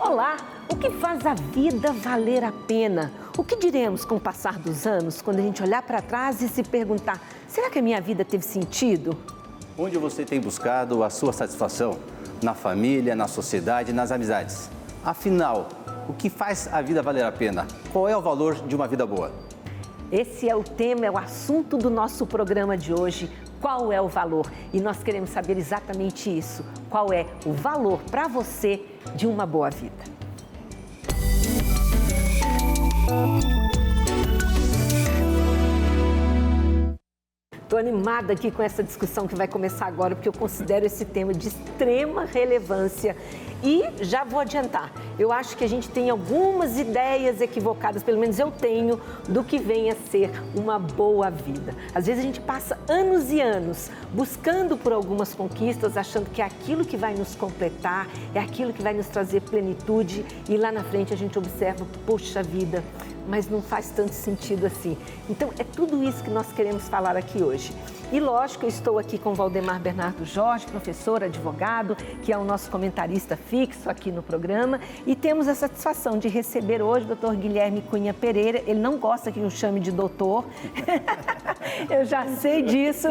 Olá! O que faz a vida valer a pena? O que diremos com o passar dos anos quando a gente olhar para trás e se perguntar: será que a minha vida teve sentido? Onde você tem buscado a sua satisfação? Na família, na sociedade, nas amizades. Afinal, o que faz a vida valer a pena? Qual é o valor de uma vida boa? Esse é o tema, é o assunto do nosso programa de hoje. Qual é o valor? E nós queremos saber exatamente isso. Qual é o valor para você de uma boa vida? Estou animada aqui com essa discussão que vai começar agora, porque eu considero esse tema de extrema relevância e já vou adiantar, eu acho que a gente tem algumas ideias equivocadas, pelo menos eu tenho, do que vem a ser uma boa vida. Às vezes a gente passa anos e anos buscando por algumas conquistas, achando que é aquilo que vai nos completar, é aquilo que vai nos trazer plenitude, e lá na frente a gente observa, poxa vida, mas não faz tanto sentido assim. Então é tudo isso que nós queremos falar aqui hoje. E lógico, eu estou aqui com Valdemar Bernardo Jorge, professor, advogado, que é o nosso comentarista fixo aqui no programa. E temos a satisfação de receber hoje o doutor Guilherme Cunha Pereira. Ele não gosta que eu chame de doutor, eu já sei disso.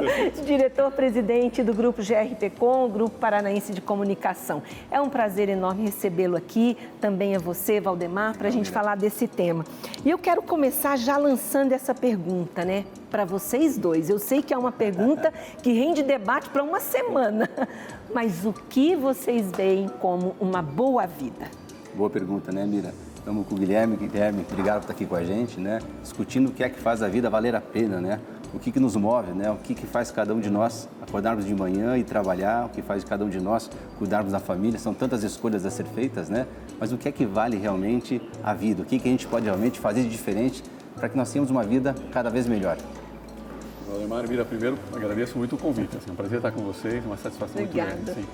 Diretor-presidente do Grupo GRPcom, Grupo Paranaense de Comunicação. É um prazer enorme recebê-lo aqui, também a você, Valdemar, para a gente falar desse tema. E eu quero começar já lançando essa pergunta, né? para vocês dois. Eu sei que é uma pergunta que rende debate para uma semana, mas o que vocês veem como uma boa vida? Boa pergunta, né, Mira? Estamos com o Guilherme. Guilherme, obrigado por estar aqui com a gente, né? Discutindo o que é que faz a vida valer a pena, né? O que, que nos move, né? O que, que faz cada um de nós acordarmos de manhã e trabalhar, o que faz cada um de nós cuidarmos da família. São tantas escolhas a ser feitas, né? Mas o que é que vale realmente a vida? O que, que a gente pode realmente fazer de diferente para que nós tenhamos uma vida cada vez melhor? Valdemar, Mira, primeiro agradeço muito o convite. Assim, é um prazer estar com vocês, uma satisfação Obrigada. muito grande. Assim.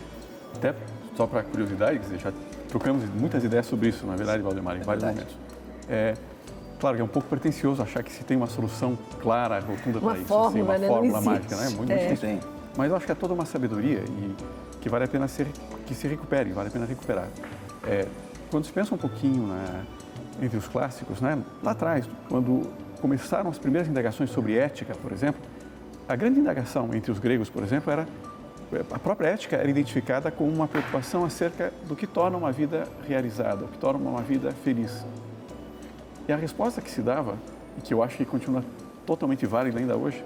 Até só para curiosidade, dizer, já trocamos muitas ideias sobre isso, na verdade, Valdemar, em é vários verdade. momentos. É, claro que é um pouco pretencioso achar que se tem uma solução clara, rotunda para isso, fórmula, assim, uma né? fórmula mágica, né? Muito é. difícil. Mas eu acho que é toda uma sabedoria e que vale a pena ser, que se recupere, vale a pena recuperar. É, quando se pensa um pouquinho né, entre os clássicos, né, lá atrás, quando começaram as primeiras indagações sobre ética, por exemplo, a grande indagação entre os gregos, por exemplo, era a própria ética era identificada como uma preocupação acerca do que torna uma vida realizada, o que torna uma vida feliz. E a resposta que se dava, e que eu acho que continua totalmente válida ainda hoje,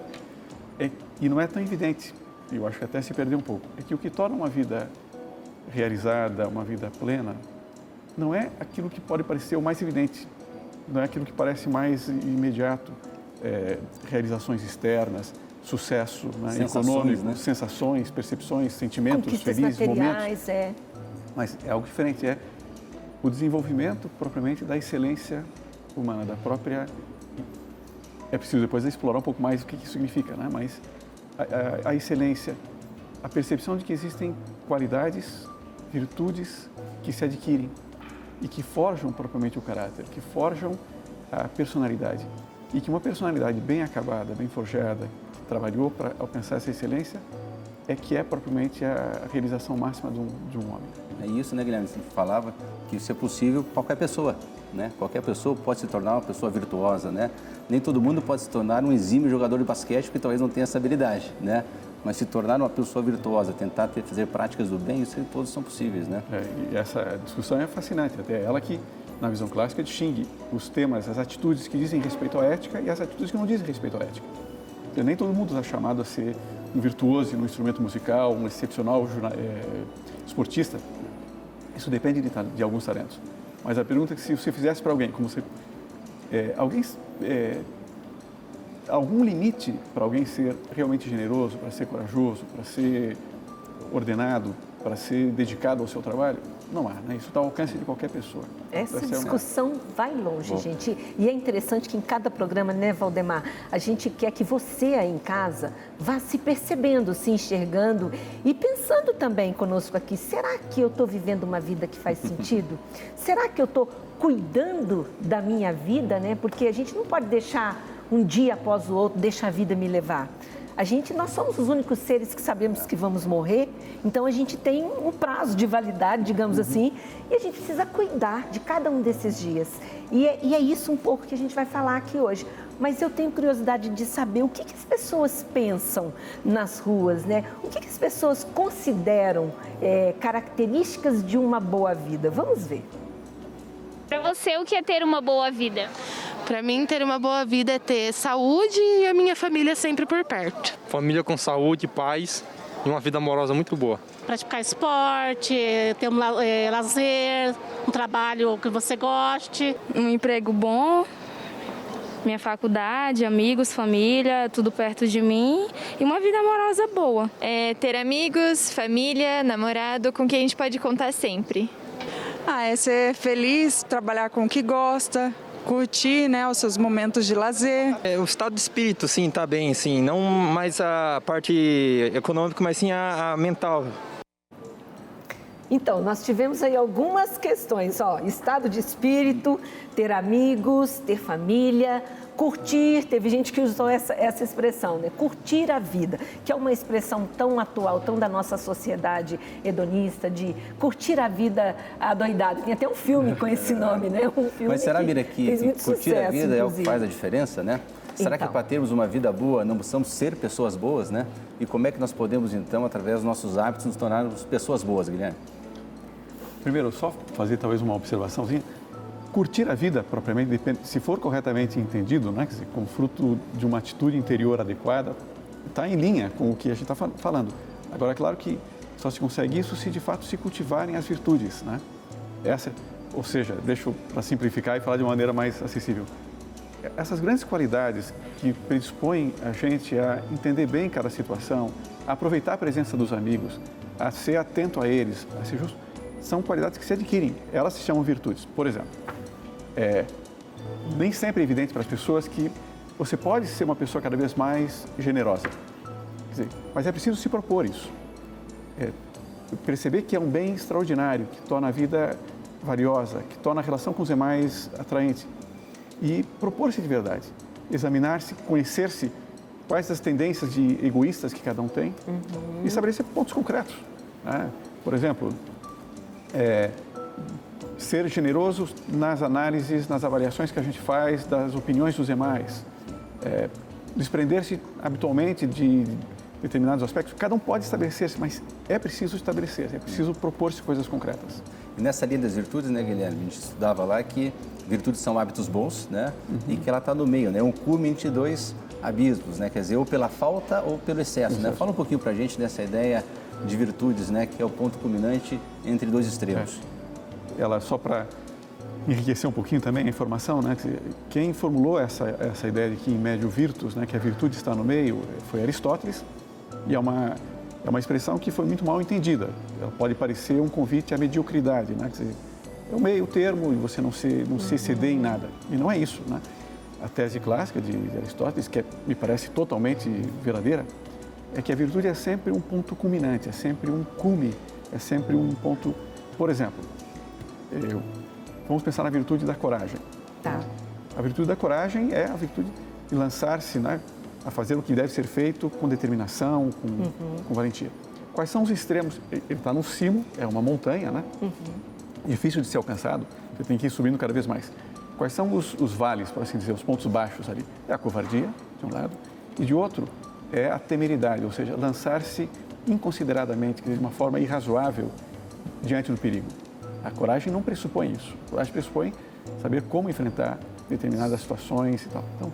é, e não é tão evidente, e eu acho que até se perdeu um pouco, é que o que torna uma vida realizada, uma vida plena, não é aquilo que pode parecer o mais evidente, não é aquilo que parece mais imediato, é, realizações externas, sucesso né, sensações, econômico, né? sensações, percepções, sentimentos Conquistas felizes, momentos. É. Mas é algo diferente, é o desenvolvimento propriamente da excelência humana, da própria. É preciso depois explorar um pouco mais o que isso significa, né? mas a, a, a excelência, a percepção de que existem qualidades, virtudes que se adquirem e que forjam propriamente o caráter, que forjam a personalidade. E que uma personalidade bem acabada, bem forjada, que trabalhou para alcançar essa excelência, é que é propriamente a realização máxima de um, de um homem. É isso, né, Guilherme? Você falava que isso é possível para qualquer pessoa, né? Qualquer pessoa pode se tornar uma pessoa virtuosa, né? Nem todo mundo pode se tornar um exímio jogador de basquete porque talvez não tenha essa habilidade, né? Mas se tornar uma pessoa virtuosa, tentar ter, fazer práticas do bem, isso todos são possíveis, né? É, e essa discussão é fascinante, até ela que na visão clássica, distingue os temas, as atitudes que dizem respeito à ética e as atitudes que não dizem respeito à ética. Nem todo mundo está chamado a ser um virtuoso no instrumento musical, um excepcional é, esportista. Isso depende de, de, alguns talentos. Mas a pergunta é que se você fizesse para alguém, como você, é, alguém, é, algum limite para alguém ser realmente generoso, para ser corajoso, para ser ordenado, para ser dedicado ao seu trabalho? Não há, né? Isso está ao alcance de qualquer pessoa. Essa discussão uma... vai longe, Bom. gente. E é interessante que em cada programa, né, Valdemar, a gente quer que você aí em casa vá se percebendo, se enxergando e pensando também conosco aqui: será que eu estou vivendo uma vida que faz sentido? será que eu estou cuidando da minha vida, né? Porque a gente não pode deixar um dia após o outro, deixar a vida me levar. A gente, nós somos os únicos seres que sabemos que vamos morrer, então a gente tem um prazo de validade, digamos uhum. assim, e a gente precisa cuidar de cada um desses dias. E é, e é, isso um pouco que a gente vai falar aqui hoje. Mas eu tenho curiosidade de saber o que, que as pessoas pensam nas ruas, né? O que, que as pessoas consideram é, características de uma boa vida. Vamos ver. Para você, o que é ter uma boa vida? Para mim, ter uma boa vida é ter saúde e a minha família sempre por perto. Família com saúde, paz e uma vida amorosa muito boa. Praticar esporte, ter um é, lazer, um trabalho que você goste. Um emprego bom, minha faculdade, amigos, família, tudo perto de mim e uma vida amorosa boa. É ter amigos, família, namorado com quem a gente pode contar sempre. Ah, é ser feliz, trabalhar com o que gosta, curtir né, os seus momentos de lazer. É, o estado de espírito, sim, tá bem, sim. Não mais a parte econômica, mas sim a, a mental. Então, nós tivemos aí algumas questões, ó, estado de espírito, ter amigos, ter família, curtir, teve gente que usou essa, essa expressão, né? Curtir a vida, que é uma expressão tão atual, tão da nossa sociedade hedonista, de curtir a vida adoidado. Tem até um filme com esse nome, né? Um filme Mas será, Mira, que, que curtir sucesso, a vida inclusive. é o que faz a diferença, né? Será então. que para termos uma vida boa não precisamos ser pessoas boas, né? E como é que nós podemos, então, através dos nossos hábitos, nos tornarmos pessoas boas, Guilherme? Primeiro, só fazer talvez uma observaçãozinha curtir a vida propriamente depende, se for corretamente entendido, né, dizer, com fruto de uma atitude interior adequada, está em linha com o que a gente está falando. Agora, é claro que só se consegue isso se de fato se cultivarem as virtudes, né? Essa, ou seja, deixo para simplificar e falar de maneira mais acessível. Essas grandes qualidades que predispõem a gente a entender bem cada situação, a aproveitar a presença dos amigos, a ser atento a eles, a ser justo, são qualidades que se adquirem. Elas se chamam virtudes. Por exemplo, é, nem sempre é evidente para as pessoas que você pode ser uma pessoa cada vez mais generosa. Dizer, mas é preciso se propor isso. É, perceber que é um bem extraordinário, que torna a vida valiosa, que torna a relação com os demais atraente. E propor-se de verdade. Examinar-se, conhecer-se, quais as tendências de egoístas que cada um tem uhum. e estabelecer pontos concretos. Né? Por exemplo, é, ser generoso nas análises, nas avaliações que a gente faz das opiniões dos demais, é, desprender-se habitualmente de determinados aspectos. Cada um pode estabelecer-se, mas é preciso estabelecer, é preciso propor-se coisas concretas. E nessa linha das virtudes, né, Guilherme, a gente estudava lá que virtudes são hábitos bons, né, uhum. e que ela está no meio, né, um cume entre dois abismos, né, quer dizer, ou pela falta ou pelo excesso, né. Fala um pouquinho para a gente dessa ideia de virtudes, né, que é o ponto culminante entre dois extremos. É ela só para enriquecer um pouquinho também a informação, né? Quem formulou essa, essa ideia de que em médio virtus, né, que a virtude está no meio, foi Aristóteles, e é uma, é uma expressão que foi muito mal entendida. Ela pode parecer um convite à mediocridade, né? Dizer, é o meio termo e você não se, não se exceder em nada. E não é isso, né? A tese clássica de, de Aristóteles, que é, me parece totalmente verdadeira, é que a virtude é sempre um ponto culminante, é sempre um cume, é sempre um ponto... Por exemplo, eu, vamos pensar na virtude da coragem. Tá. A virtude da coragem é a virtude de lançar-se né, a fazer o que deve ser feito com determinação, com, uhum. com valentia. Quais são os extremos? Ele está no cimo, é uma montanha, né? Uhum. Difícil de ser alcançado, você tem que ir subindo cada vez mais. Quais são os, os vales, por assim dizer, os pontos baixos ali? É a covardia, de um lado, e de outro é a temeridade, ou seja, lançar-se inconsideradamente, de uma forma irrazoável diante do perigo. A coragem não pressupõe isso. A coragem pressupõe saber como enfrentar determinadas situações e tal. Então,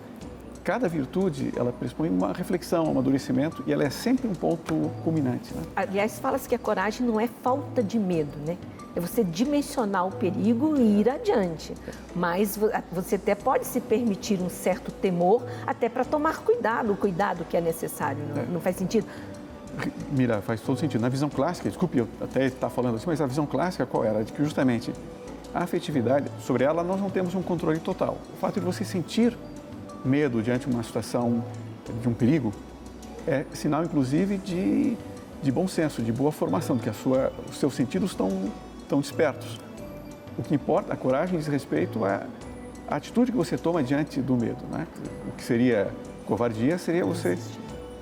cada virtude, ela pressupõe uma reflexão, um amadurecimento e ela é sempre um ponto culminante. Né? Aliás, fala-se que a coragem não é falta de medo, né? É você dimensionar o perigo e ir adiante. Mas você até pode se permitir um certo temor, até para tomar cuidado, o cuidado que é necessário. Não, é. não faz sentido? Mira, faz todo sentido. Na visão clássica, desculpe eu até estar falando assim, mas a visão clássica qual era? De que justamente a afetividade, sobre ela nós não temos um controle total. O fato de você sentir medo diante de uma situação de um perigo é sinal, inclusive, de, de bom senso, de boa formação, de que a sua, os seus sentidos estão, estão despertos. O que importa, a coragem diz respeito à, à atitude que você toma diante do medo. Né? O que seria covardia seria você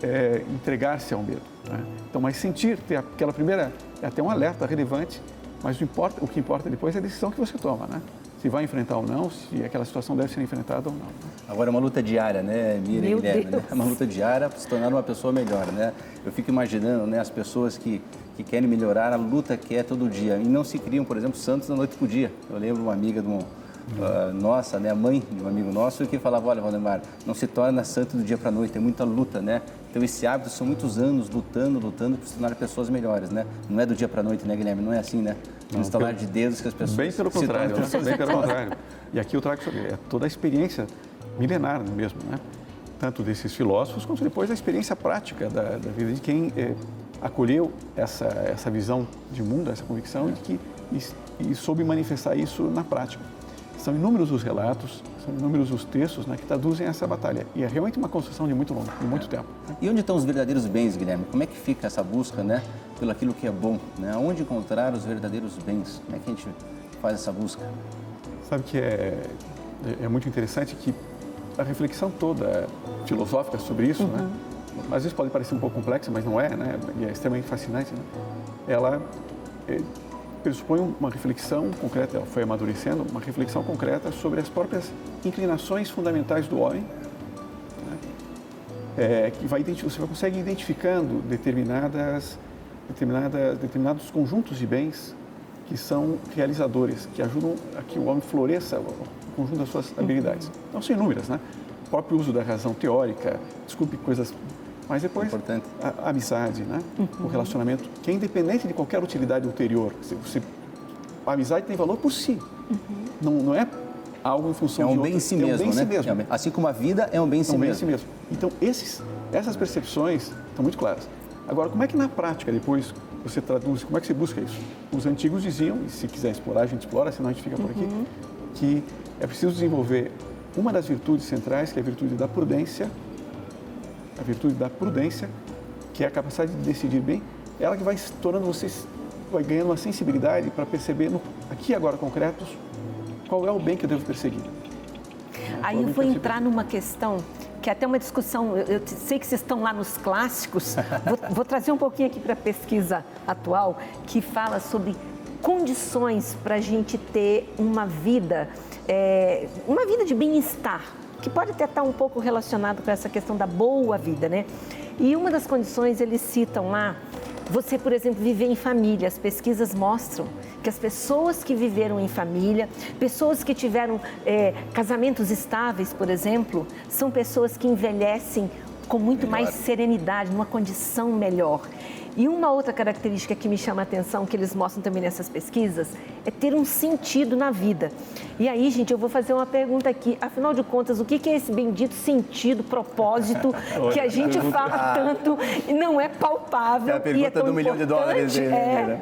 é, entregar-se ao medo. Né? Então, mas sentir, ter aquela primeira, é até um alerta relevante, mas o, importa, o que importa depois é a decisão que você toma, né? Se vai enfrentar ou não, se aquela situação deve ser enfrentada ou não. Agora, é uma luta diária, né, Miriam Meu e Guilherme? Né? É uma luta diária para se tornar uma pessoa melhor, né? Eu fico imaginando, né, as pessoas que, que querem melhorar, a luta que é todo dia. E não se criam, por exemplo, santos da noite para o dia. Eu lembro uma amiga de um, uh, nossa, né, a mãe de um amigo nosso, que falava, olha, Valdemar, não se torna santo do dia para a noite, é muita luta, né? Então, esse hábito são muitos anos lutando, lutando para se tornar pessoas melhores, né? Não é do dia para a noite, né, Guilherme? Não é assim, né? No instalar de dedos que as pessoas Bem pelo contrário, né? bem pelo contrário. E aqui eu trago sobre é toda a experiência milenar mesmo, né? Tanto desses filósofos, quanto depois a experiência prática da, da vida de quem eh, acolheu essa, essa visão de mundo, essa convicção, e, que, e, e soube manifestar isso na prática. São inúmeros os relatos, são inúmeros os textos né, que traduzem essa batalha. E é realmente uma construção de muito longo, de muito tempo. E onde estão os verdadeiros bens, Guilherme? Como é que fica essa busca, né, pelo aquilo que é bom, né? Onde encontrar os verdadeiros bens? Como é que a gente faz essa busca? Sabe que é, é, é muito interessante que a reflexão toda filosófica sobre isso, né? Às vezes pode parecer um pouco complexa, mas não é, né? E é extremamente fascinante, né? Ela é, pressupõe uma reflexão concreta, ela foi amadurecendo, uma reflexão concreta sobre as próprias inclinações fundamentais do homem, né? É, que vai, você consegue ir identificando determinadas, determinadas, determinados conjuntos de bens que são realizadores, que ajudam a que o homem floresça o o conjunto das suas habilidades. Não são inúmeras, né? O próprio uso da razão teórica, desculpe coisas, mas depois Importante. a, a amizade, né? O relacionamento, que é independente de qualquer utilidade ulterior. Se você, a amizade tem valor por si. Não, não é algo em função É de um bem em outro. si é um mesmo, bem em né? si mesmo. É um bem- Assim como a vida é um bem em si É um bem em mesmo. si mesmo. Então, esses, essas percepções estão muito claras. Agora, como é que na prática, depois, você traduz, como é que você busca isso? Os antigos diziam, e se quiser explorar, a gente explora, senão a gente fica por aqui, que é preciso desenvolver uma das virtudes centrais, que é a virtude da prudência, a virtude da prudência, que é a capacidade de decidir bem, ela que vai se tornando você, vai ganhando uma sensibilidade para perceber, no, aqui e agora concretos, qual é o bem que eu devo perseguir. Aí eu vou entrar numa questão que é até uma discussão, eu, eu sei que vocês estão lá nos clássicos, vou, vou trazer um pouquinho aqui para a pesquisa atual, que fala sobre condições para a gente ter uma vida, é, uma vida de bem-estar, que pode até estar um pouco relacionado com essa questão da boa vida, né? E uma das condições, eles citam lá, você, por exemplo, viver em família. As pesquisas mostram que as pessoas que viveram em família, pessoas que tiveram é, casamentos estáveis, por exemplo, são pessoas que envelhecem com muito mais serenidade, numa condição melhor. E uma outra característica que me chama a atenção, que eles mostram também nessas pesquisas, é ter um sentido na vida. E aí, gente, eu vou fazer uma pergunta aqui. Afinal de contas, o que é esse bendito sentido, propósito, que a gente fala tanto e não é palpável? É a e é pergunta do milhão de dólares. importante? né, É. né?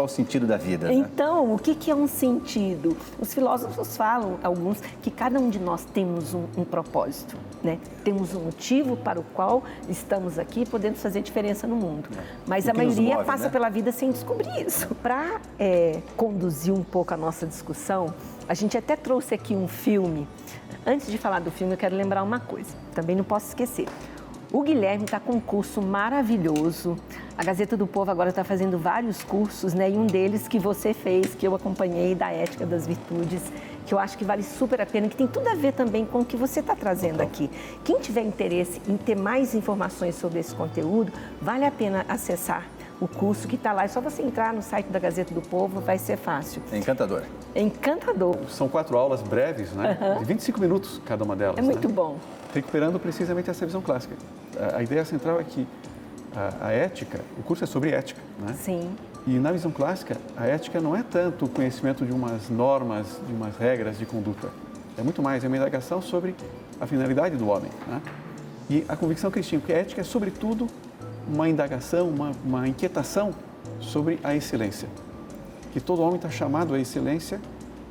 Qual o sentido da vida? né? Então, o que, que é um sentido? Os filósofos falam, alguns, que cada um de nós temos um, um propósito, né? Temos um motivo para o qual estamos aqui, podemos fazer diferença no mundo. Mas O a maioria move, passa né? pela vida sem descobrir isso. Para é, conduzir um pouco a nossa discussão, a gente até trouxe aqui um filme. Antes de falar do filme, eu quero lembrar uma coisa, também não posso esquecer. O Guilherme está com um curso maravilhoso. A Gazeta do Povo agora está fazendo vários cursos, né? E um deles que você fez, que eu acompanhei, da Ética das Virtudes, que eu acho que vale super a pena, que tem tudo a ver também com o que você está trazendo aqui. Quem tiver interesse em ter mais informações sobre esse conteúdo, vale a pena acessar o curso que está lá. É só você entrar no site da Gazeta do Povo, vai ser fácil. É encantador. É encantador. São quatro aulas breves, né? Aham. De 25 minutos cada uma delas. É muito né? bom. Recuperando precisamente essa visão clássica. A, a ideia central é que a, a ética, o curso é sobre ética, né? Sim. E na visão clássica, a ética não é tanto o conhecimento de umas normas, de umas regras de conduta. É muito mais, é uma indagação sobre a finalidade do homem. Né? E a convicção cristã, que a ética é, sobretudo, uma indagação, uma, uma inquietação sobre a excelência. Que todo homem está chamado à excelência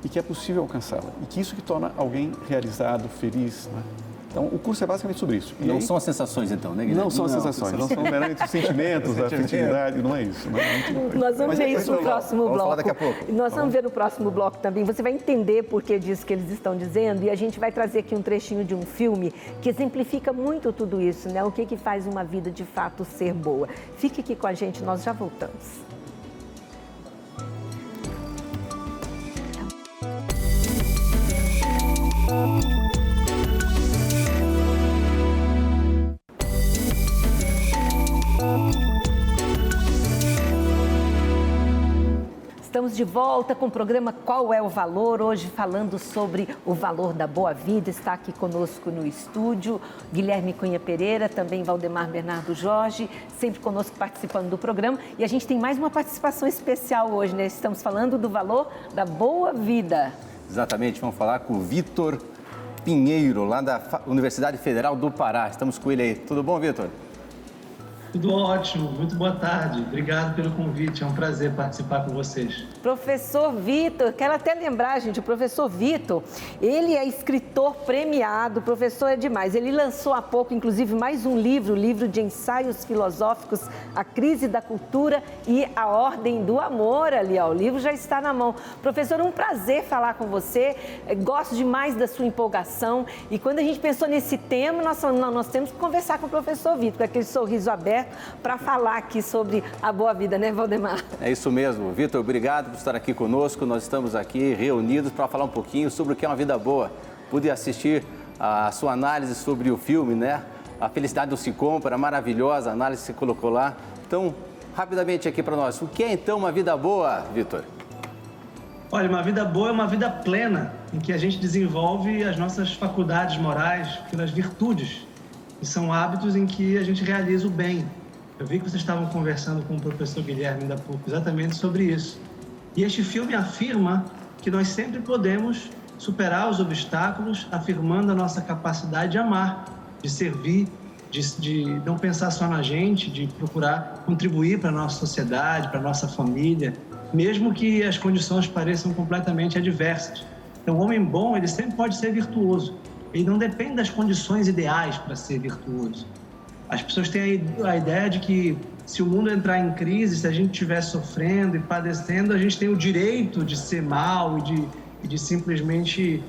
e que é possível alcançá-la. E que isso que torna alguém realizado, feliz. Né? Então, o curso é basicamente sobre isso. E não aí... são as sensações, então, né, Guilherme? Não são as sensações, não são meramente os sentimentos, a afetividade, não é isso. Não é Nós vamos ver isso no próximo vamos bloco. Falar daqui a pouco. Nós vamos ver no próximo bloco também. Você vai entender por que disso que eles estão dizendo e a gente vai trazer aqui um trechinho de um filme que exemplifica muito tudo isso, né? O que, que faz uma vida de fato ser boa. Fique aqui com a gente, nós já voltamos. Estamos de volta com o programa Qual é o Valor? Hoje falando sobre o valor da boa vida. Está aqui conosco no estúdio Guilherme Cunha Pereira, também Valdemar Bernardo Jorge, sempre conosco participando do programa. E a gente tem mais uma participação especial hoje, né? Estamos falando do valor da boa vida. Exatamente, vamos falar com o Vitor Pinheiro, lá da Universidade Federal do Pará. Estamos com ele aí. Tudo bom, Vitor? Tudo ótimo, muito boa tarde. Obrigado pelo convite, é um prazer participar com vocês. Professor Vitor, quero até lembrar, gente, o professor Vitor, ele é escritor premiado, professor é demais. Ele lançou há pouco, inclusive, mais um livro, o livro de ensaios filosóficos, A Crise da Cultura e a Ordem do Amor ali, ó. O livro já está na mão. Professor, um prazer falar com você. É, gosto demais da sua empolgação. E quando a gente pensou nesse tema, nós, nós temos que conversar com o professor Vitor, com aquele sorriso aberto, para falar aqui sobre a boa vida, né, Valdemar? É isso mesmo. Vitor, obrigado por estar aqui conosco. Nós estamos aqui reunidos para falar um pouquinho sobre o que é uma vida boa. Pude assistir a sua análise sobre o filme, né? A Felicidade não se compra, maravilhosa a análise que você colocou lá. Então, rapidamente aqui para nós, o que é então uma vida boa, Vitor? Olha, uma vida boa é uma vida plena, em que a gente desenvolve as nossas faculdades morais pelas virtudes, que são hábitos em que a gente realiza o bem. Eu vi que vocês estavam conversando com o professor Guilherme há pouco exatamente sobre isso. E este filme afirma que nós sempre podemos superar os obstáculos, afirmando a nossa capacidade de amar, de servir, de, de não pensar só na gente, de procurar contribuir para a nossa sociedade, para a nossa família, mesmo que as condições pareçam completamente adversas. Então, o homem bom, ele sempre pode ser virtuoso. Ele não depende das condições ideais para ser virtuoso. As pessoas têm a ideia de que se o mundo entrar em crise, se a gente estiver sofrendo e padecendo, a gente tem o direito de ser mal e de, e de simplesmente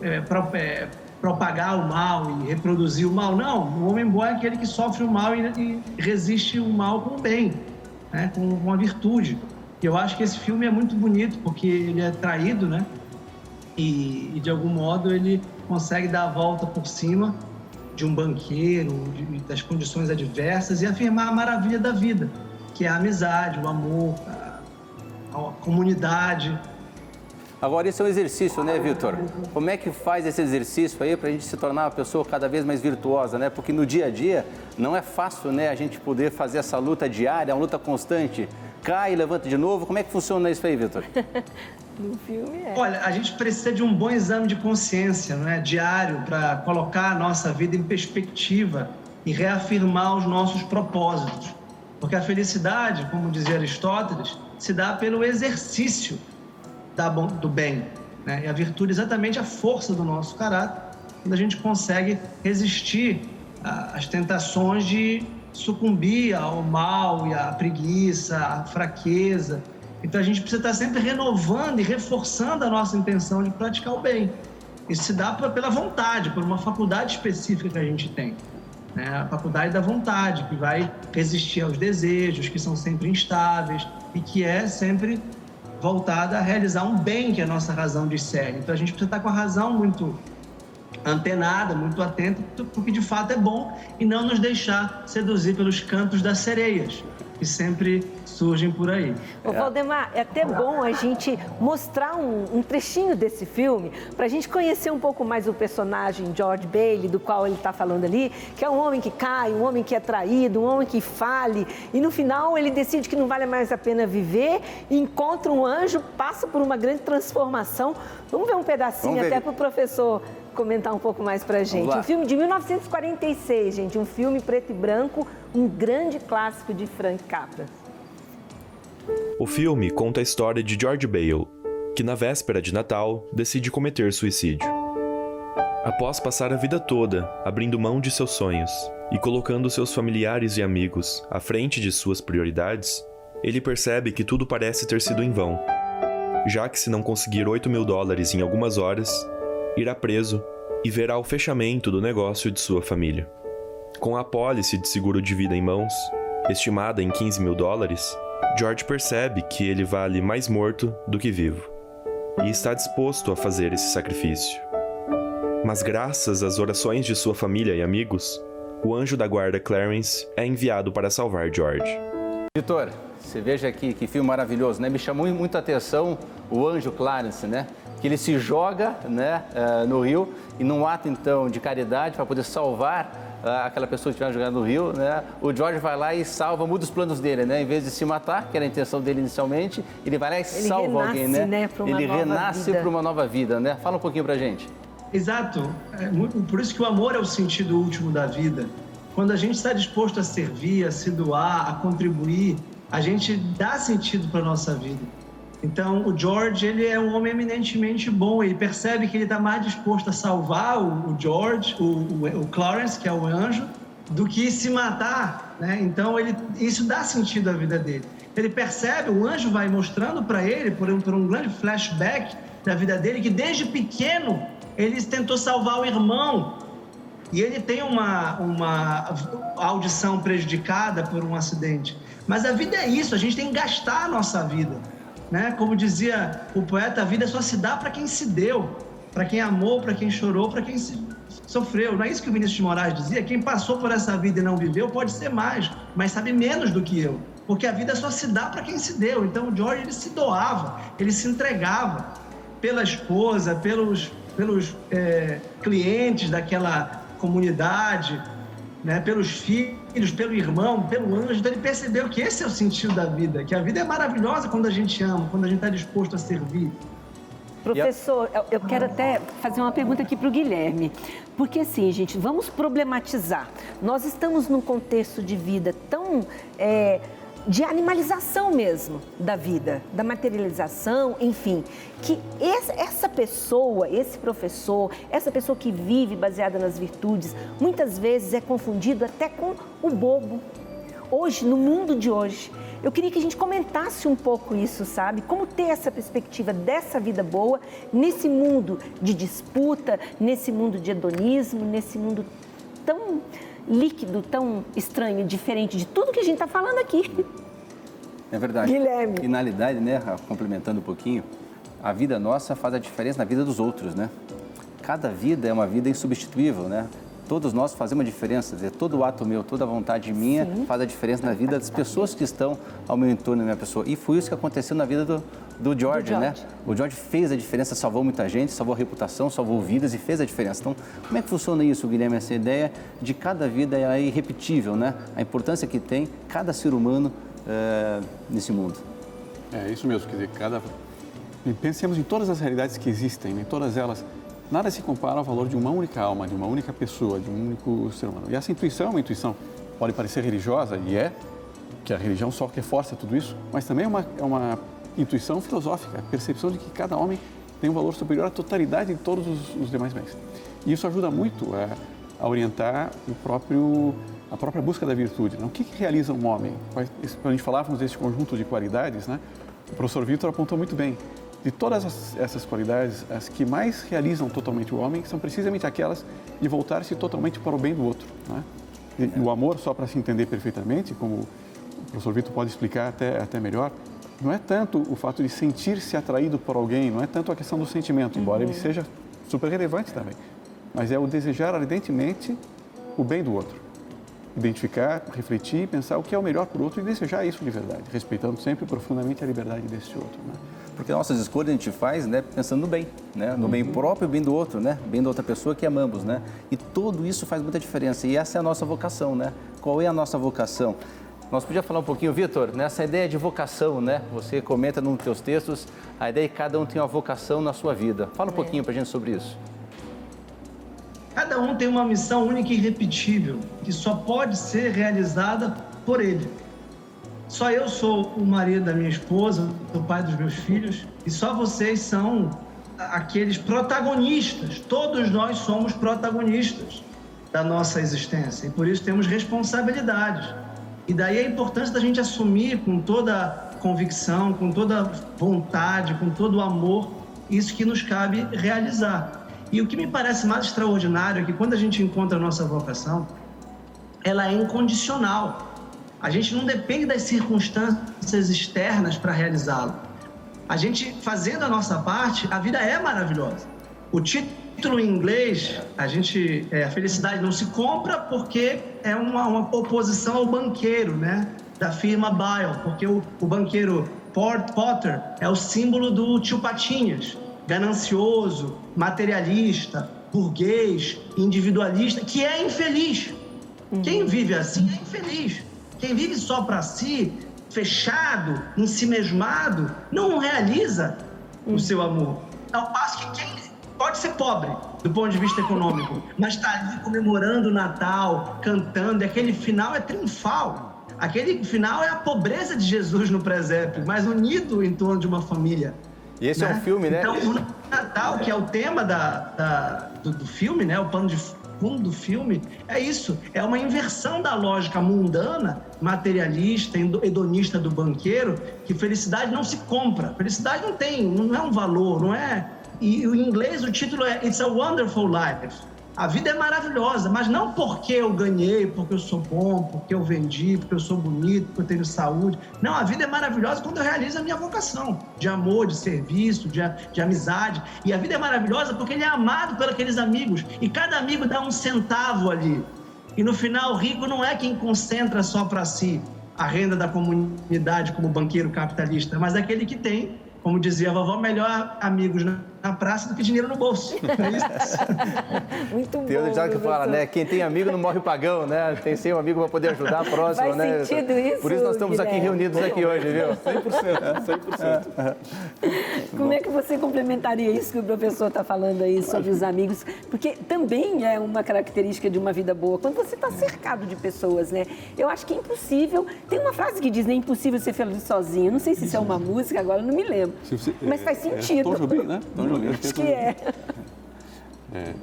é, pro, é, propagar o mal e reproduzir o mal. Não, o homem bom é aquele que sofre o mal e, e resiste o mal com o bem, né? com uma virtude. E eu acho que esse filme é muito bonito porque ele é traído, né? E, e de algum modo ele consegue dar a volta por cima de um banqueiro, de, das condições adversas e afirmar a maravilha da vida, que é a amizade, o amor, a, a comunidade. Agora, isso é um exercício, né, Vitor? Como é que faz esse exercício aí para a gente se tornar uma pessoa cada vez mais virtuosa, né? Porque no dia a dia não é fácil, né, a gente poder fazer essa luta diária, uma luta constante. Cai, levanta de novo. Como é que funciona isso aí, Vitor? no filme é. Olha, a gente precisa de um bom exame de consciência, não é? Diário, para colocar a nossa vida em perspectiva e reafirmar os nossos propósitos. Porque a felicidade, como dizia Aristóteles, se dá pelo exercício da, do bem. Né? E a virtude é exatamente a força do nosso caráter, quando a gente consegue resistir às tentações de sucumbir ao mal e à preguiça, à fraqueza, então a gente precisa estar sempre renovando e reforçando a nossa intenção de praticar o bem. Isso se dá pela vontade, por uma faculdade específica que a gente tem. Né? A faculdade da vontade, que vai resistir aos desejos, que são sempre instáveis e que é sempre voltada a realizar um bem que a nossa razão discerne. Então a gente precisa estar com a razão muito antenada, muito atenta, porque de fato é bom e não nos deixar seduzir pelos cantos das sereias, que sempre surgem por aí. Ô, Valdemar, é até bom a gente mostrar um, um trechinho desse filme para a gente conhecer um pouco mais o personagem George Bailey, do qual ele está falando ali, que é um homem que cai, um homem que é traído, um homem que fale, e no final ele decide que não vale mais a pena viver, encontra um anjo, passa por uma grande transformação. Vamos ver um pedacinho ver. até para o professor comentar um pouco mais para a gente. Um filme de 1946, gente, um filme preto e branco, um grande clássico de Frank Capra. O filme conta a história de George Bale, que na véspera de Natal decide cometer suicídio. Após passar a vida toda abrindo mão de seus sonhos e colocando seus familiares e amigos à frente de suas prioridades, ele percebe que tudo parece ter sido em vão, já que se não conseguir 8 mil dólares em algumas horas, irá preso e verá o fechamento do negócio de sua família. Com a apólice de seguro de vida em mãos, estimada em 15 mil dólares, George percebe que ele vale mais morto do que vivo e está disposto a fazer esse sacrifício. Mas, graças às orações de sua família e amigos, o anjo da guarda Clarence é enviado para salvar George. Vitor, você veja aqui que filme maravilhoso, né? Me chamou muita atenção o anjo Clarence, né? Que ele se joga né, uh, no rio e num ato então de caridade para poder salvar aquela pessoa que estiver jogando no rio, né? O George vai lá e salva, muda os planos dele, né? Em vez de se matar, que era a intenção dele inicialmente, ele vai lá e ele salva renasce, alguém, né? né ele renasce para uma nova vida, né? Fala um pouquinho pra gente. Exato. É por isso que o amor é o sentido último da vida. Quando a gente está disposto a servir, a se doar, a contribuir, a gente dá sentido para nossa vida. Então, o George, ele é um homem eminentemente bom. Ele percebe que ele está mais disposto a salvar o, George, o, o, o, Clarence, que é o anjo, do que se matar. Né? Então, ele, isso dá sentido à vida dele. Ele percebe, o anjo vai mostrando para ele, por um, por um grande flashback da vida dele, que desde pequeno ele tentou salvar o irmão. E ele tem uma, uma audição prejudicada por um acidente. Mas a vida é isso, a gente tem que gastar a nossa vida. Né? Como dizia o poeta, a vida só se dá para quem se deu, para quem amou, para quem chorou, para quem sofreu. Não é isso que o Vinícius de Moraes dizia? Quem passou por essa vida e não viveu pode ser mais, mas sabe menos do que eu. Porque a vida só se dá para quem se deu. Então o George ele se doava, ele se entregava pela esposa, pelos, pelos é, clientes daquela comunidade, né, pelos filhos, pelo irmão, pelo anjo. Então ele percebeu que esse é o sentido da vida, que a vida é maravilhosa quando a gente ama, quando a gente está disposto a servir. Professor, eu quero até fazer uma pergunta aqui para o Guilherme. Porque assim, gente, vamos problematizar. Nós estamos num contexto de vida tão. É, de animalização mesmo da vida, da materialização, enfim, que essa pessoa, esse professor, essa pessoa que vive baseada nas virtudes, muitas vezes é confundido até com o bobo. Hoje, no mundo de hoje, eu queria que a gente comentasse um pouco isso, sabe? Como ter essa perspectiva dessa vida boa nesse mundo de disputa, nesse mundo de hedonismo, nesse mundo tão líquido, tão estranho, diferente de tudo que a gente está falando aqui. É verdade. Guilherme. Finalidade, né, complementando um pouquinho, a vida nossa faz a diferença na vida dos outros, né? Cada vida é uma vida insubstituível, né? Todos nós fazemos a diferença, dizer, todo ato meu, toda vontade minha Sim. faz a diferença na vida das pessoas que estão ao meu entorno, na minha pessoa. E foi isso que aconteceu na vida do, do George, do George, né? O George fez a diferença, salvou muita gente, salvou a reputação, salvou vidas e fez a diferença. Então, como é que funciona isso, Guilherme? Essa ideia de cada vida é irrepetível, né? A importância que tem cada ser humano é, nesse mundo. É isso mesmo, quer dizer, cada... Pensemos em todas as realidades que existem, em todas elas, nada se compara ao valor de uma única alma, de uma única pessoa, de um único ser humano. E essa intuição é uma intuição, pode parecer religiosa, e é, que a religião só reforça tudo isso, mas também é uma, é uma intuição filosófica, a percepção de que cada homem tem um valor superior à totalidade de todos os, os demais bens. E isso ajuda muito a, a, orientar o próprio, a própria busca da virtude. Né? O que, que realiza um homem? Quando a gente falávamos desse conjunto de qualidades, né? o professor Vitor apontou muito bem. De todas essas qualidades, as que mais realizam totalmente o homem são precisamente aquelas de voltar-se totalmente para o bem do outro. Né? E, é. o amor, só para se entender perfeitamente, como o professor Vitor pode explicar até, até melhor, não é tanto o fato de sentir-se atraído por alguém, não é tanto a questão do sentimento, embora uhum. ele seja super relevante também, mas é o desejar ardentemente o bem do outro. Identificar, refletir, pensar o que é o melhor para o outro e desejar isso de verdade, respeitando sempre profundamente a liberdade desse outro. Né? Porque nossas escolhas a gente faz né, pensando no bem, né? no uhum. bem próprio e bem do outro, né? bem da outra pessoa que amamos. Né? E tudo isso faz muita diferença e essa é a nossa vocação. Né? Qual é a nossa vocação? Nós podíamos falar um pouquinho, Vitor, nessa ideia de vocação, né? Você comenta nos teus textos a ideia que cada um tem uma vocação na sua vida. Fala um é. pouquinho para a gente sobre isso. Cada um tem uma missão única e irrepetível, que só pode ser realizada por ele. Só eu sou o marido da minha esposa, o pai dos meus filhos, e só vocês são aqueles protagonistas. Todos nós somos protagonistas da nossa existência e por isso temos responsabilidades. E daí a importância da gente assumir com toda convicção, com toda vontade, com todo amor, isso que nos cabe realizar. E o que me parece mais extraordinário é que quando a gente encontra a nossa vocação, ela é incondicional. A gente não depende das circunstâncias externas para realizá-lo. A gente fazendo a nossa parte, a vida é maravilhosa. O título em inglês, a gente, é, a felicidade não se compra porque é uma, uma oposição ao banqueiro, né? Da firma Bile, porque o, o banqueiro Port Potter é o símbolo do tio Patinhas, ganancioso, materialista, burguês, individualista, que é infeliz. Quem vive assim é infeliz. Quem vive só para si, fechado, em si mesmado, não realiza o seu amor. Ao passo que quem pode ser pobre do ponto de vista econômico, mas está ali comemorando o Natal, cantando, e aquele final é triunfal. Aquele final é a pobreza de Jesus no presépio, mas unido em torno de uma família. E esse né? é um filme, né? Então, o Natal, que é o tema da, da do, do filme, né? O pano de fundo do filme é isso, é uma inversão da lógica mundana, materialista, hedonista do banqueiro, que felicidade não se compra, felicidade não tem, não é um valor, não é. E em inglês o título é It's a Wonderful Life. A vida é maravilhosa, mas não porque eu ganhei, porque eu sou bom, porque eu vendi, porque eu sou bonito, porque eu tenho saúde. Não, a vida é maravilhosa quando eu realizo a minha vocação de amor, de serviço, de, de amizade. E a vida é maravilhosa porque ele é amado por aqueles amigos. E cada amigo dá um centavo ali. E no final, o rico não é quem concentra só para si a renda da comunidade como banqueiro capitalista, mas aquele que tem como dizia a vovó, melhor amigos na praça do que dinheiro no bolso. É Muito bom. Tem outro ditado que fala, né? Quem tem amigo não morre pagão, né? Tem sempre um amigo para poder ajudar a próxima, Faz né? sentido isso, Por isso nós estamos Guilherme. aqui reunidos aqui hoje, viu? 100%, 100%. Como é que você complementaria isso que o professor está falando aí sobre os amigos? Porque também é uma característica de uma vida boa, quando você está cercado de pessoas, né? Eu acho que é impossível. Tem uma frase que diz, né? É impossível ser feliz sozinho. Não sei se isso é uma música, agora eu não me lembro. Mas faz é- é sentido. Tom Jobim, né? Tom Jobim, Acho que é. É,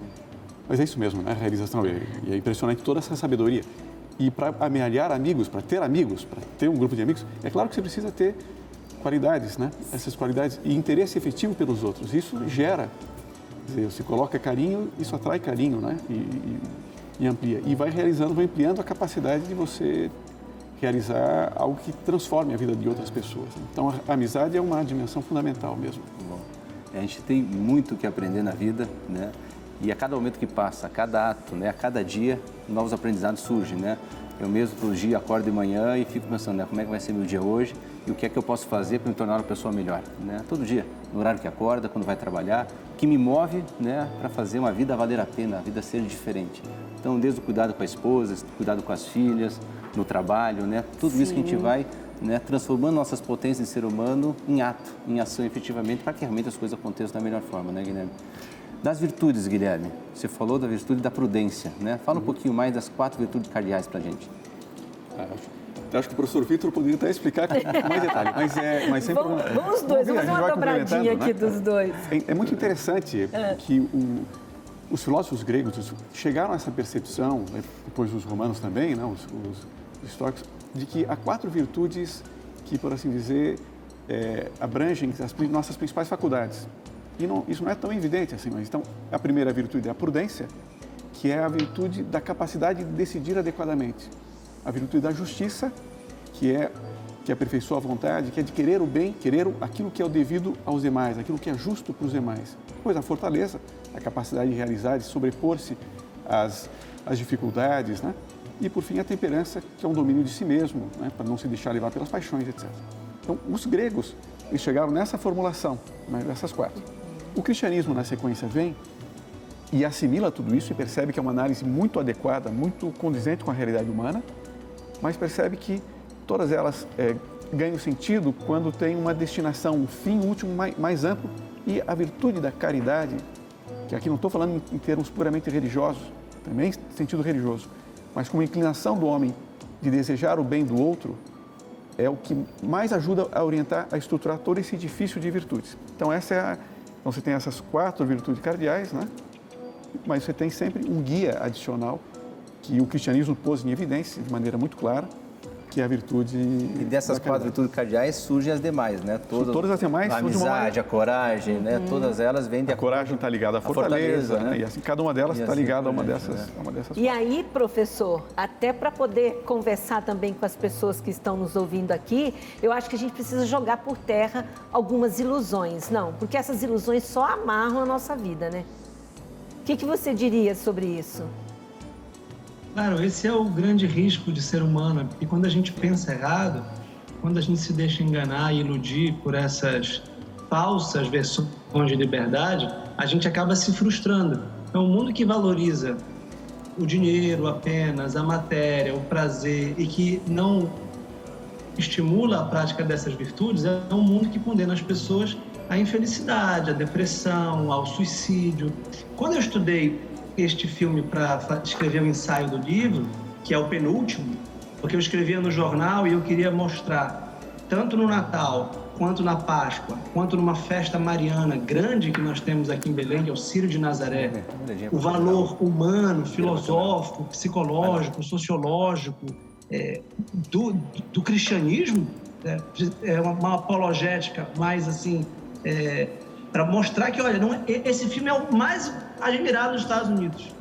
mas é isso mesmo, né? A realização. E é impressionante toda essa sabedoria. E para amealhar amigos, para ter amigos, para ter um grupo de amigos, é claro que você precisa ter qualidades, né? Essas qualidades e interesse efetivo pelos outros. Isso gera, dizer, você coloca carinho, isso atrai carinho, né? E, e- e amplia. E vai realizando, vai ampliando a capacidade de você realizar algo que transforme a vida de outras pessoas. Então, a amizade é uma dimensão fundamental mesmo. A gente tem muito que aprender na vida, né? E a cada momento que passa, a cada ato, né? A cada dia, novos aprendizados surgem, né? Eu mesmo, todo dia, acordo de manhã e fico pensando, né? Como é que vai ser meu dia hoje e o que é que eu posso fazer para me tornar uma pessoa melhor, né? Todo dia, no horário que acorda, quando vai trabalhar, que me move, né? Para fazer uma vida valer a pena, a vida ser diferente. Então, desde o cuidado com a esposa, cuidado com as filhas, no trabalho, né? Tudo isso que a gente Sim. vai né, transformando nossas potências de ser humano em ato, em ação efetivamente, para que realmente as coisas aconteçam da melhor forma, né, Guilherme? Das virtudes, Guilherme, você falou da virtude da prudência, né? Fala um pouquinho mais das quatro virtudes cardeais para a gente. Ah, acho- Eu acho que o professor Vitor poderia até explicar com mais detalhe, mas é mas sempre Vamos, vamos os dois, vamos fazer uma dobradinha aqui né? dos dois. É, é muito interessante É. que o- os filósofos gregos chegaram a essa percepção, né, depois os romanos também, né, os, os históricos, de que há quatro virtudes que, por assim dizer, é, abrangem as nossas principais faculdades. E não- isso não é tão evidente assim, mas então a primeira virtude é a prudência, que é a virtude da capacidade de decidir adequadamente. A virtude da justiça, que é que aperfeiçoa a vontade, que é de querer o bem, querer aquilo que é o devido aos demais, aquilo que é justo para os demais. Depois a fortaleza, a capacidade de realizar, de sobrepor-se às, às dificuldades, né? E por fim a temperança, que é um domínio de si mesmo, né? para não se deixar levar pelas paixões, etc. Então os gregos eles chegaram nessa formulação, né? dessas quatro. O cristianismo na sequência vem e assimila tudo isso e percebe que é uma análise muito adequada, muito condizente com a realidade humana, mas percebe que todas elas eh, ganham sentido quando tem uma destinação, um fim último mais, mais amplo e a virtude da caridade, que aqui não estou falando em termos puramente religiosos, também sentido religioso, mas como inclinação do homem de desejar o bem do outro, é o que mais ajuda a orientar, a estruturar todo esse edifício de virtudes. Então essa é a, Então você tem essas quatro virtudes cardeais, né? Mas você tem sempre um guia adicional que o cristianismo pôs em evidência de maneira muito clara, que é a virtude. E dessas quatro virtudes cardeais surgem as demais, né? Todas, todas as demais a amizade, a coragem, né? Uhum. Todas elas vêm de A coragem está ligada à fortaleza, fortaleza né? né? E assim, cada uma delas está assim ligada a uma dessas, né? a uma dessas E aí, professor, até para poder conversar também com as pessoas que estão nos ouvindo aqui, eu acho que a gente precisa jogar por terra algumas ilusões. Não, porque essas ilusões só amarram a nossa vida, né? O que, que você diria sobre isso? Claro, esse é o grande risco de ser humano, porque quando a gente pensa errado, quando a gente se deixa enganar e iludir por essas falsas versões de liberdade, a gente acaba se frustrando. É um mundo que valoriza o dinheiro apenas, a matéria, o prazer e que não estimula a prática dessas virtudes, é um mundo que condena as pessoas à infelicidade, à depressão, ao suicídio. Quando eu estudei este filme para escrever o ensaio do livro, que é o penúltimo, porque eu escrevia no jornal e eu queria mostrar, tanto no Natal, quanto na Páscoa, quanto numa festa mariana grande que nós temos aqui em Belém, que é o Círio de Nazaré, o valor humano, filosófico, psicológico, sociológico é, do, do, cristianismo, é, é uma apologética mais assim, é, para mostrar que, olha, não, é, esse filme é o mais admirado nos Estados Unidos.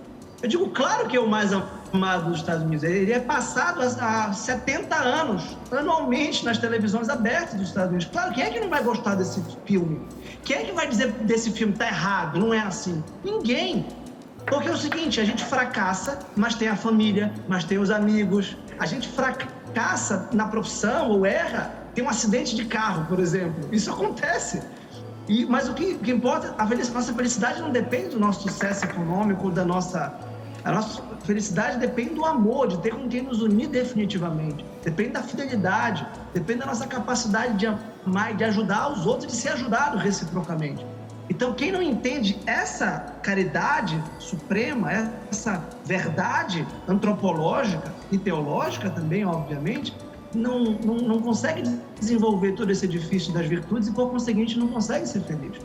Eu digo, claro que é o mais amado nos Estados Unidos. Ele é passado há 70 anos, anualmente, nas televisões abertas dos Estados Unidos. Claro, quem é que não vai gostar desse filme? Quem é que vai dizer desse filme tá errado, não é assim? Ninguém. Porque é o seguinte, a gente fracassa, mas tem a família, mas tem os amigos. A gente fracassa na profissão ou erra, tem um acidente de carro, por exemplo. Isso acontece. E, mas o que, o que importa, a nossa felicidade não depende do nosso sucesso econômico, da nossa. A nossa felicidade depende do amor, de ter com quem nos unir definitivamente. Depende da fidelidade, depende da nossa capacidade de amar e de ajudar os outros, de ser ajudado reciprocamente. Então, quem não entende essa caridade suprema, essa verdade antropológica e teológica também, obviamente, não, não, não consegue desenvolver todo esse edifício das virtudes e, por conseguinte, não consegue ser feliz.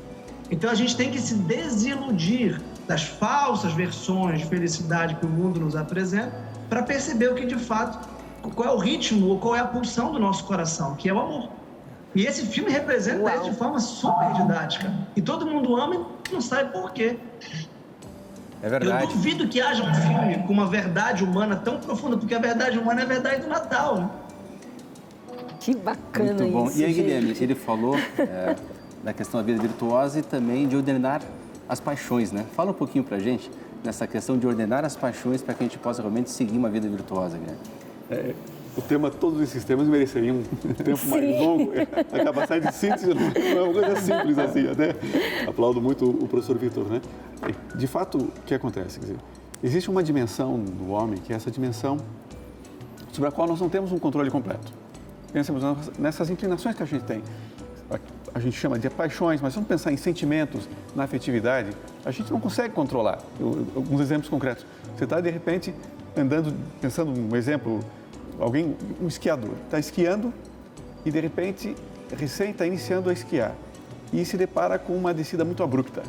Então a gente tem que se desiludir das falsas versões de felicidade que o mundo nos apresenta para perceber o que de fato, qual é o ritmo ou qual é a pulsão do nosso coração, que é o amor. E esse filme representa Uau. isso de forma super didática. E todo mundo ama e não sabe por quê. É verdade. Eu duvido que haja um filme com uma verdade humana tão profunda, porque a verdade humana é a verdade do Natal. Né? Que bacana Muito bom. isso, E aí, gente. Guilherme, ele falou é, da questão da vida virtuosa e também de ordenar as paixões, né? Fala um pouquinho pra gente nessa questão de ordenar as paixões para que a gente possa realmente seguir uma vida virtuosa, Guilherme. É, o tema, todos esses temas mereceriam um tempo mais longo. A capacidade de síntese não é uma coisa simples assim, até aplaudo muito o professor Vitor, né? De fato, o que acontece? Quer dizer, existe uma dimensão do homem que é essa dimensão sobre a qual nós não temos um controle completo pensemos nessas inclinações que a gente tem. A gente chama de paixões, mas vamos pensar em sentimentos, na afetividade, a gente não consegue controlar. Eu, alguns exemplos concretos. Você está, de repente, andando, pensando um exemplo, alguém, um esquiador, está esquiando e, de repente, recém está iniciando a esquiar e se depara com uma descida muito abrupta.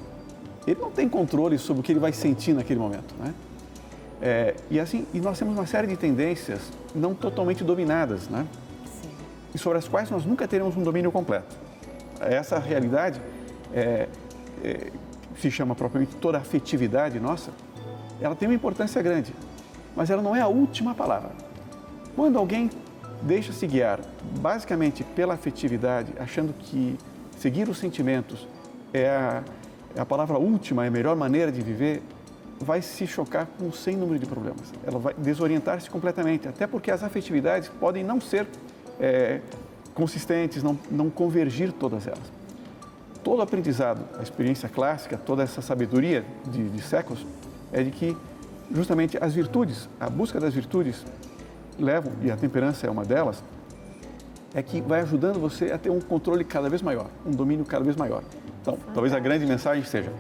Ele não tem controle sobre o que ele vai sentir naquele momento, né? É, e assim, e nós temos uma série de tendências não totalmente dominadas, né? E sobre as quais nós nunca teremos um domínio completo. Essa realidade é, é, se chama propriamente toda afetividade nossa, ela tem uma importância grande, mas ela não é a última palavra. Quando alguém deixa-se guiar basicamente pela afetividade, achando que seguir os sentimentos é a, é a palavra última, é a melhor maneira de viver, vai se chocar com um sem número de problemas. Ela vai desorientar-se completamente, até porque as afetividades podem não ser é, consistentes, não, não convergir todas elas. Todo aprendizado, a experiência clássica, toda essa sabedoria de, de séculos, é de que justamente as virtudes, a busca das virtudes, levam, e a temperança é uma delas, é que vai ajudando você a ter um controle cada vez maior, um domínio cada vez maior. Então, talvez a grande mensagem seja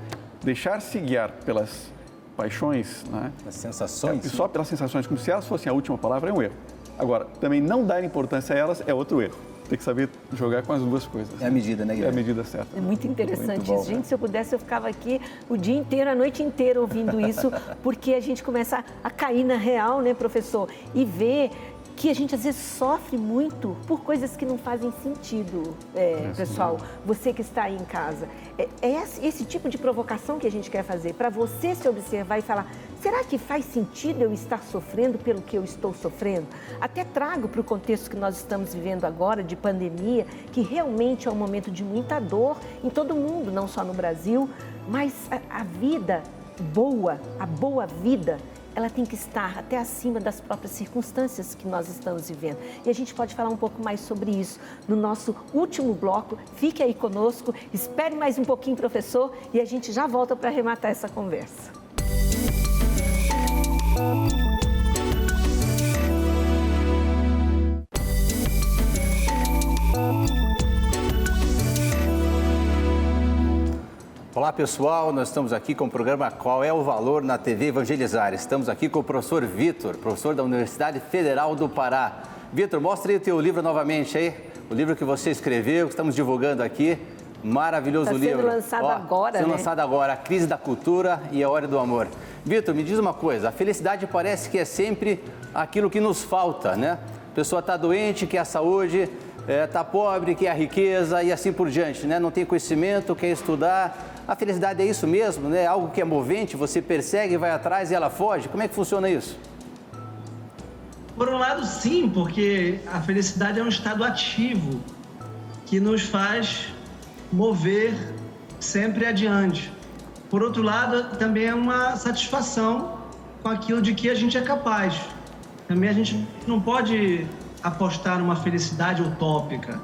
deixar-se guiar pelas paixões, né? As sensações. É, só pelas sensações, como se elas fossem a última palavra, é um erro. Agora, também não dar importância a elas é outro erro. tem que saber jogar com as duas coisas. É a medida, né, É a Guilherme? medida certa. É muito interessante Muito bom, isso. Gente, se eu pudesse, eu ficava aqui o dia inteiro, a noite inteira ouvindo isso, porque a gente começa a cair na real, né, professor? E ver que a gente às vezes sofre muito por coisas que não fazem sentido, é, pessoal. Você que está aí em casa. É, é esse tipo de provocação que a gente quer fazer, para você se observar e falar: será que faz sentido eu estar sofrendo pelo que eu estou sofrendo? Até trago para o contexto que nós estamos vivendo agora, de pandemia, que realmente é um momento de muita dor em todo mundo, não só no Brasil, mas a, a vida boa, a boa vida ela tem que estar até acima das próprias circunstâncias que nós estamos vivendo. E a gente pode falar um pouco mais sobre isso no nosso último bloco. Fique aí conosco, espere mais um pouquinho, professor, e a gente já volta para arrematar essa conversa. Olá pessoal, nós estamos aqui com o programa Qual é o Valor na TV Evangelizar. Estamos aqui com o professor Vitor, professor da Universidade Federal do Pará. Vitor, mostra aí o teu livro novamente aí, o livro que você escreveu, que estamos divulgando aqui. Maravilhoso Tá sendo livro. lançado agora, Sendo né? lançado agora, A Crise da Cultura e a Hora do Amor. Vitor, me diz uma coisa, a felicidade parece que é sempre aquilo que nos falta, né? A pessoa está doente, quer a saúde, está pobre, quer a riqueza e assim por diante, né? Não tem conhecimento, quer estudar. A felicidade é isso mesmo, né? Algo que é movente, você persegue, vai atrás e ela foge. Como é que funciona isso? Por um lado, sim, porque a felicidade é um estado ativo que nos faz mover sempre adiante. Por outro lado, também é uma satisfação com aquilo de que a gente é capaz. Também a gente não pode apostar numa felicidade utópica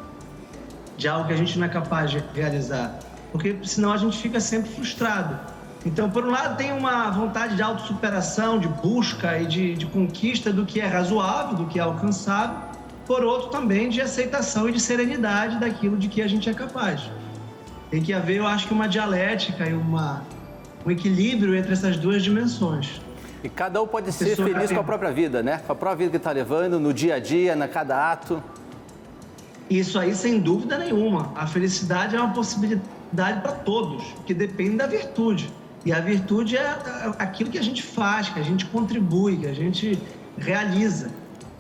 de algo que a gente não é capaz de realizar, porque senão a gente fica sempre frustrado. Então, por um lado, tem uma vontade de autossuperação, de busca e de, de conquista do que é razoável, do que é alcançável. Por outro, também de aceitação e de serenidade daquilo de que a gente é capaz. Tem que haver, eu acho que, uma dialética e uma, um equilíbrio entre essas duas dimensões. E cada um pode ser Pessoa feliz tem- com a própria vida, né? Com a própria vida que está levando, no dia a dia, na cada ato. Isso aí, sem dúvida nenhuma. A felicidade é uma possibilidade para todos, que depende da virtude. E a virtude é aquilo que a gente faz, que a gente contribui, que a gente realiza.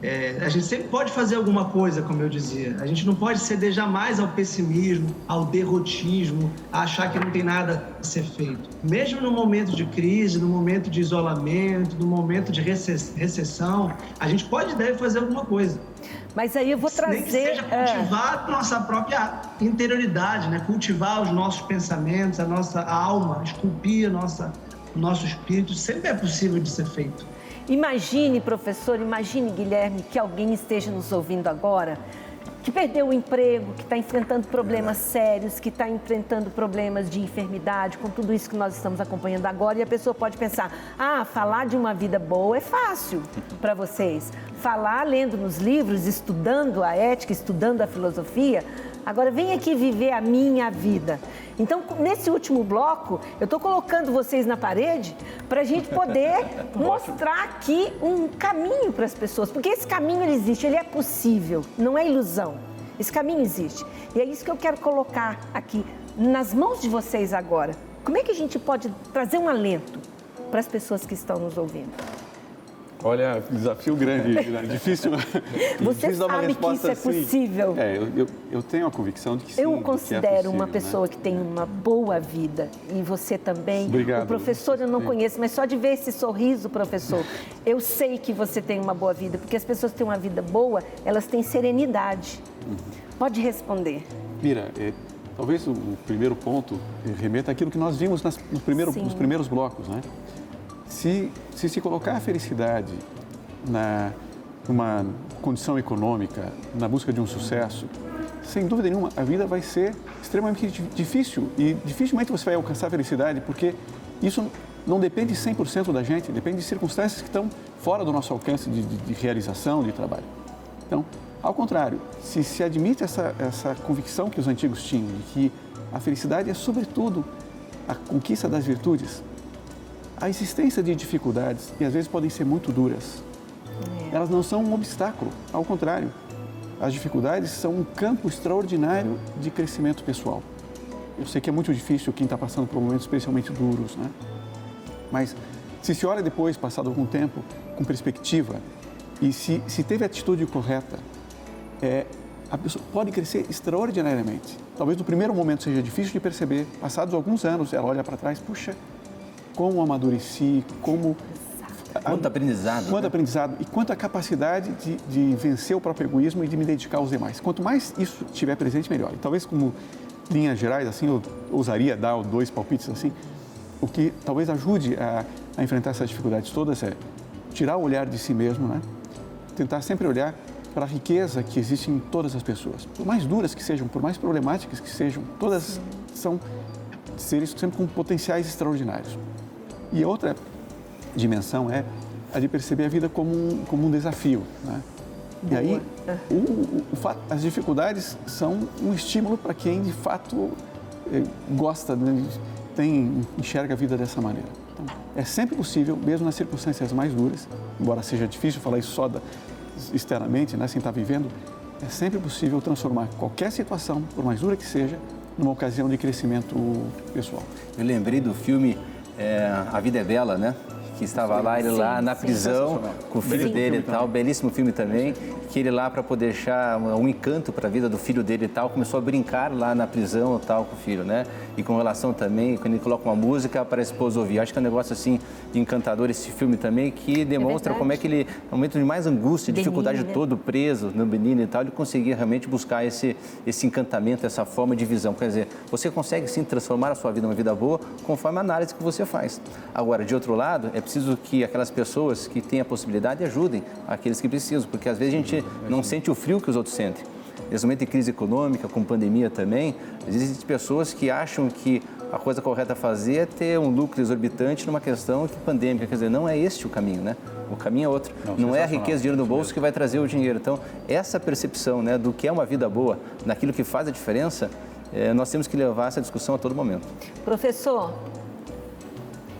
É, a gente sempre pode fazer alguma coisa, como eu dizia. A gente não pode ceder jamais ao pessimismo, ao derrotismo, a achar que não tem nada a ser feito. Mesmo no momento de crise, no momento de isolamento, no momento de recess- recessão, a gente pode e deve fazer alguma coisa. Mas aí eu vou trazer. Nem que seja é, cultivar a nossa própria interioridade, né? cultivar os nossos pensamentos, a nossa alma, esculpir a nossa, o nosso espírito, sempre é possível de ser feito. Imagine, professor, imagine, Guilherme, que alguém esteja nos ouvindo agora que perdeu o emprego, que está enfrentando problemas sérios, que está enfrentando problemas de enfermidade, com tudo isso que nós estamos acompanhando agora, e a pessoa pode pensar: ah, falar de uma vida boa é fácil para vocês. Falar lendo nos livros, estudando a ética, estudando a filosofia. Agora, vem aqui viver a minha vida. Então, nesse último bloco, eu estou colocando vocês na parede para a gente poder mostrar aqui um caminho para as pessoas, porque esse caminho ele existe, ele é possível, não é ilusão. Esse caminho existe. E é isso que eu quero colocar aqui nas mãos de vocês agora. Como é que a gente pode trazer um alento para as pessoas que estão nos ouvindo? Olha, desafio grande, né? difícil. Você difícil sabe que isso é assim. possível. É, eu, eu, eu tenho a convicção de que sim. Eu que é considero possível, uma né? pessoa que tem uma boa vida e você também. Obrigado. O professor eu não Sim. conheço, mas só de ver esse sorriso, professor, eu sei que você tem uma boa vida, porque as pessoas que têm uma vida boa, elas têm serenidade. Uhum. Pode responder. Mira, é, talvez o, o primeiro ponto remeta àquilo que nós vimos nas, no primeiro, nos primeiros blocos, né? Se, se se colocar a felicidade na numa condição econômica, na busca de um sucesso, sem dúvida nenhuma, a vida vai ser extremamente di- difícil e dificilmente você vai alcançar a felicidade, porque isso não depende 100% da gente, depende de circunstâncias que estão fora do nosso alcance de, de- de realização, de trabalho. Então, ao contrário, se se admite essa, essa convicção que os antigos tinham, de que a felicidade é, sobretudo, a conquista das virtudes, a existência de dificuldades, e às vezes podem ser muito duras, elas não são um obstáculo, ao contrário. as dificuldades são um campo extraordinário de crescimento pessoal. Eu sei que é muito difícil quem está passando por momentos especialmente duros, né? Mas se se olha depois, passado algum tempo, com perspectiva, e se, se teve a atitude correta, é, a pessoa pode crescer extraordinariamente. Talvez no primeiro momento seja difícil de perceber, passados alguns anos, ela olha para trás, puxa, como amadureci, como Quanto aprendizado. Quanto né? aprendizado e quanto a capacidade de, de, vencer o próprio egoísmo e de me dedicar aos demais. Quanto mais isso estiver presente, melhor. E talvez como linhas gerais, assim, eu ousaria dar dois palpites assim, o que talvez ajude a, a enfrentar essas dificuldades todas é tirar o olhar de si mesmo, né? Tentar sempre olhar para a riqueza que existe em todas as pessoas. Por mais duras que sejam, por mais problemáticas que sejam, todas são seres sempre com potenciais extraordinários. E outra dimensão é a de perceber a vida como um, como um desafio. Né? E aí, o, o, o fato, as dificuldades são um estímulo para quem de fato eh, gosta, né? tem, enxerga a vida dessa maneira. Então, é sempre possível, mesmo nas circunstâncias mais duras, embora seja difícil falar isso só da, externamente, né, sem estar vivendo, é sempre possível transformar qualquer situação, por mais dura que seja, numa ocasião de crescimento pessoal. Eu lembrei do filme é, A Vida é Bela, né? Que estava lá, ele sim, lá na prisão com o filho sim. dele e tal, belíssimo filme também, que ele lá para poder deixar um encanto para a vida do filho dele e tal, começou a brincar lá na prisão e tal com o filho, né? E com relação também, quando ele coloca uma música para a esposa ouvir. Acho que é um negócio assim encantador esse filme também, que demonstra é como é que ele, no momento de mais angústia, dificuldade né? todo, preso no menino e tal, ele conseguia realmente buscar esse, esse encantamento, essa forma de visão. Quer dizer, você consegue sim transformar a sua vida numa vida boa conforme a análise que você faz. Agora, de outro lado, é preciso que aquelas pessoas que têm a possibilidade ajudem aqueles que precisam, porque às vezes a gente não sente o frio que os outros sentem. Nesse momento de crise econômica, com pandemia também, existem pessoas que acham que a coisa correta a fazer é ter um lucro exorbitante numa questão que pandêmica. Quer dizer, não é este o caminho, né? O caminho é outro. Não, não é a riqueza, dinheiro no bolso que vai trazer o dinheiro. Então, essa percepção né, do que é uma vida boa, naquilo que faz a diferença, é, nós temos que levar essa discussão a todo momento. Professor,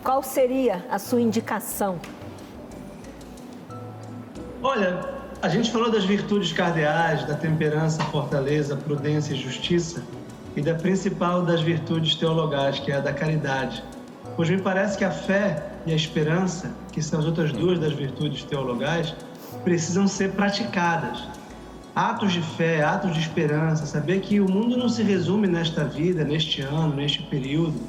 qual seria a sua indicação? Olha, a gente falou das virtudes cardeais, da temperança, fortaleza, prudência e justiça, e da principal das virtudes teologais, que é a da caridade. Pois me parece que a fé e a esperança, que são as outras duas das virtudes teologais, precisam ser praticadas. Atos de fé, atos de esperança, saber que o mundo não se resume nesta vida, neste ano, neste período,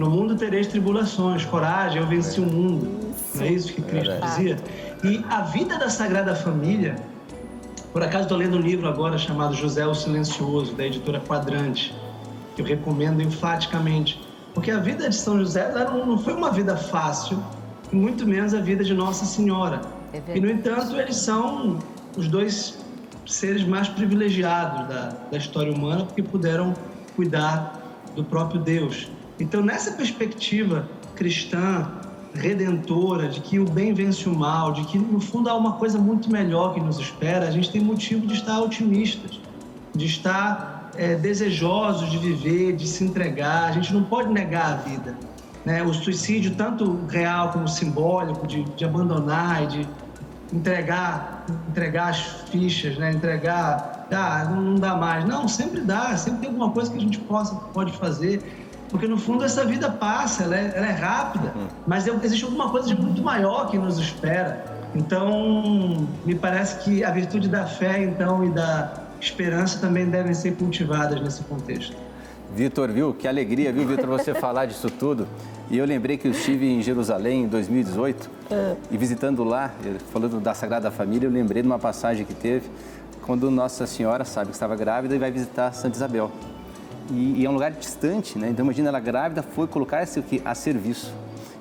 no mundo tereis tribulações, coragem, eu venci o mundo. Não é isso que Cristo dizia? E a vida da Sagrada Família, por acaso estou lendo um livro agora chamado José o Silencioso, da editora Quadrante, que eu recomendo enfaticamente. Porque a vida de São José não foi uma vida fácil, muito menos a vida de Nossa Senhora. É e, no entanto, eles são os dois seres mais privilegiados da, da história humana, porque puderam cuidar do próprio Deus. Então, nessa perspectiva cristã, redentora, de que o bem vence o mal, de que no fundo há uma coisa muito melhor que nos espera, a gente tem motivo de estar otimistas, de estar é, desejosos de viver, de se entregar. A gente não pode negar a vida. Né? O suicídio, tanto real como simbólico, de, de abandonar e de entregar, entregar as fichas, né? entregar, ah, não dá mais. Não, sempre dá, sempre tem alguma coisa que a gente possa, pode fazer porque no fundo essa vida passa, ela é, ela é rápida, hum. mas existe alguma coisa de muito maior que nos espera. Então, me parece que a virtude da fé, então, e da esperança também devem ser cultivadas nesse contexto. Vitor, viu? Que alegria, viu, Vitor, você falar disso tudo. E eu lembrei que eu estive em Jerusalém em 2018 é. e visitando lá, falando da Sagrada Família, eu lembrei de uma passagem que teve quando Nossa Senhora sabe que estava grávida e vai visitar Santa Isabel e, e, é um lugar distante, né? Então imagina ela grávida foi colocar-se o que a serviço.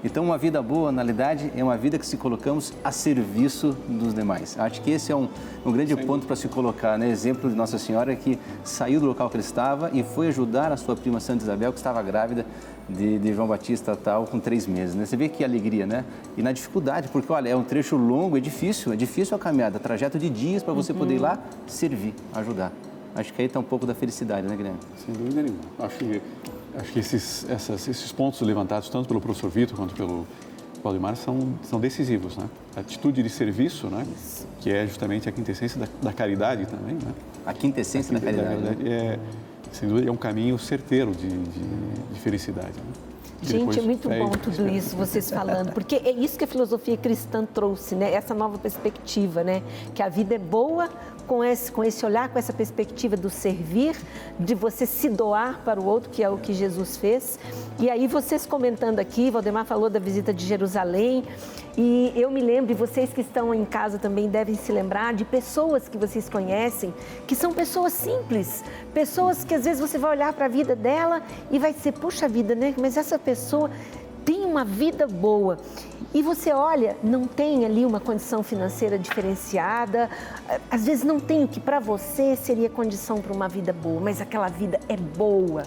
Então uma vida boa, na realidade, é uma vida que se colocamos a serviço dos demais. Acho que esse é um, um grande Sim. ponto para se colocar, né? Exemplo de Nossa Senhora que saiu do local que ele estava e foi ajudar a sua prima Santa Isabel que estava grávida de, de João Batista tal com três meses. Né? Você vê que alegria, né? E na dificuldade, porque olha é um trecho longo, é difícil, é difícil a caminhada, trajeto de dias para você uhum. poder ir lá servir, ajudar. Acho que aí está um pouco da felicidade, né, Guilherme? Sem dúvida nenhuma. Acho que, acho que esses, essas, esses pontos levantados, tanto pelo professor Vitor quanto pelo, Valdemar são, são decisivos, né? A atitude de serviço, né? Que é justamente a quintessência da, da caridade também, né? A quintessência a da caridade. Da caridade é, sem dúvida, é um caminho certeiro de, de, de felicidade. Né? Gente, é muito bom tudo isso, vocês falando, porque é isso que a filosofia cristã trouxe, né? Essa nova perspectiva, né? Que a vida é boa com esse, com esse olhar, com essa perspectiva do servir, de você se doar para o outro, que é o que Jesus fez. E aí, vocês comentando aqui, Valdemar falou da visita de Jerusalém, e eu me lembro, e vocês que estão em casa também devem se lembrar, de pessoas que vocês conhecem, que são pessoas simples, pessoas que às vezes você vai olhar para a vida dela e vai dizer, puxa vida, né? Mas essa pessoa uma vida boa. E você olha, não tem ali uma condição financeira diferenciada, às vezes não tem o que para você seria condição para uma vida boa, mas aquela vida é boa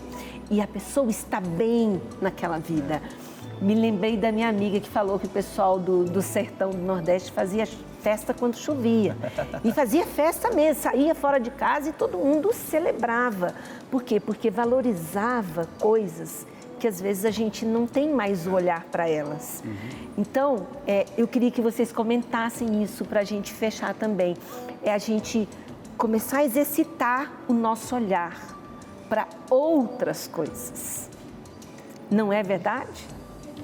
e a pessoa está bem naquela vida me lembrei da minha amiga que falou que o pessoal do, do sertão do Nordeste fazia festa quando chovia. E fazia festa mesmo, saía fora de casa e todo mundo celebrava. Por quê? Porque valorizava coisas que às vezes a gente não tem mais o olhar para elas. Uhum. Então, é, eu queria que vocês comentassem isso para a gente fechar também. É a gente começar a exercitar o nosso olhar para outras coisas. Não é verdade?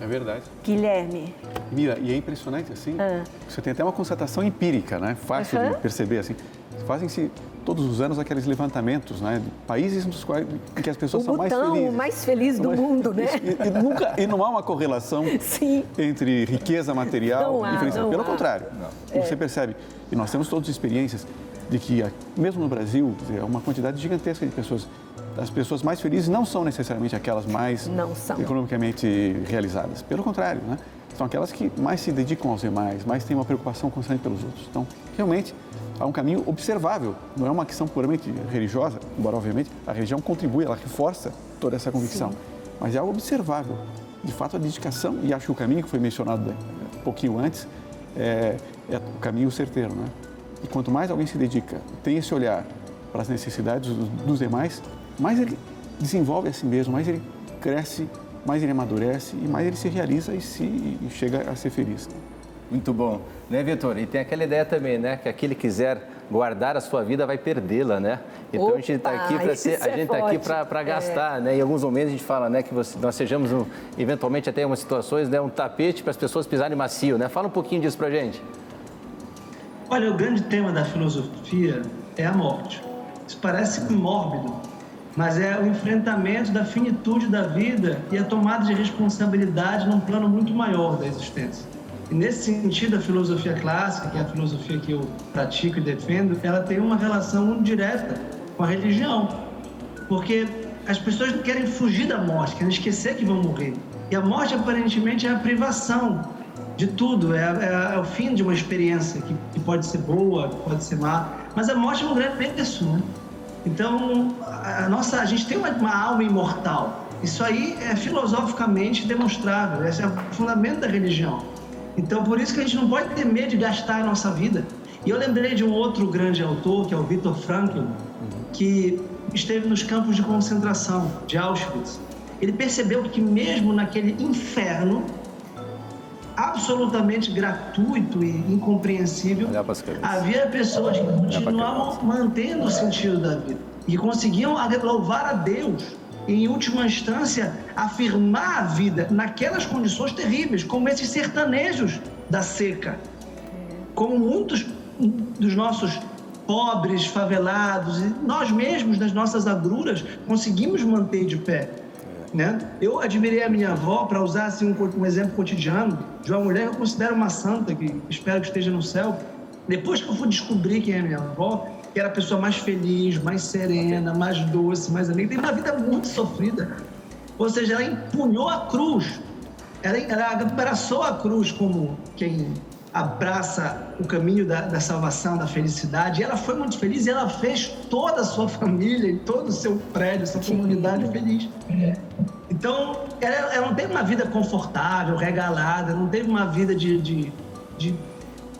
É verdade. Guilherme. Mira, e é impressionante assim. Ah. Você tem até uma constatação empírica, né? Fácil uhum. de perceber assim. Fazem-se todos os anos aqueles levantamentos, né? Países nos quais em que as pessoas o são mais felizes. O mais feliz do mundo, né? E, e, nunca, e não há uma correlação Sim. entre riqueza material há, e felicidade. Pelo há. contrário, é. você percebe. E nós temos todas experiências de que, mesmo no Brasil, é uma quantidade gigantesca de pessoas as pessoas mais felizes não são necessariamente aquelas mais economicamente realizadas. Pelo contrário, né? São aquelas que mais se dedicam aos demais, mais têm uma preocupação constante pelos outros. Então, realmente, há um caminho observável. Não é uma questão puramente religiosa, embora, obviamente, a religião contribui, ela reforça toda essa convicção. Sim. Mas é algo observável. De fato, a dedicação, e acho que o caminho que foi mencionado um pouquinho antes, é, é o caminho certeiro. Né? E quanto mais alguém se dedica, tem esse olhar para as necessidades dos demais, mais ele desenvolve a si mesmo, mais ele cresce, mais ele amadurece e mais ele se realiza e, se, e chega a ser feliz. Muito bom. Né, Vitor? E tem aquela ideia também, né? Que aquele que quiser guardar a sua vida vai perdê-la, né? Então Opa, a gente está aqui para ser, a é gente tá aqui para gastar, é. né? Em alguns momentos a gente fala, né, que você, nós sejamos um, eventualmente até em algumas situações, né, um tapete para as pessoas pisarem macio, né? Fala um pouquinho disso para gente. Olha, o grande tema da filosofia é a morte. Isso parece mórbido, mas é o enfrentamento da finitude da vida e a tomada de responsabilidade num plano muito maior da existência. E nesse sentido, a filosofia clássica, que é a filosofia que eu pratico e defendo, ela tem uma relação muito direta com a religião. Porque as pessoas querem fugir da morte, querem esquecer que vão morrer. E a morte, aparentemente, é a privação de tudo, é, é, é o fim de uma experiência que, que, pode ser boa, pode ser má. Mas a morte é um grande preço, né? Então, a, nossa, a gente tem uma, uma alma imortal. Isso aí é filosoficamente demonstrável, esse é o fundamento da religião. Então, por isso que a gente não pode ter medo de gastar a nossa vida. E eu lembrei de um outro grande autor, que é o Viktor Frankl, que esteve nos campos de concentração de Auschwitz. Ele percebeu que mesmo naquele inferno absolutamente gratuito e incompreensível, havia pessoas que continuavam mantendo o sentido da vida e conseguiam louvar a Deus em última instância, afirmar a vida naquelas condições terríveis, como esses sertanejos da seca, como muitos dos nossos pobres, favelados, e nós mesmos, nas nossas agruras, conseguimos manter de pé. Né? Eu admirei a minha avó, para usar assim, um, um, exemplo cotidiano, de uma mulher que eu considero uma santa, que espero que esteja no céu. Depois que eu fui descobrir quem é minha avó, que era a pessoa mais feliz, mais serena, mais doce, mais alegre, tem uma vida muito sofrida. Ou seja, ela empunhou a cruz, ela, ela abraçou a cruz como quem abraça o caminho da, da, salvação, da felicidade. E ela foi muito feliz e ela fez toda a sua família e todo o seu prédio, sua comunidade feliz. Então, ela, ela, não teve uma vida confortável, regalada, não teve uma vida de, de, de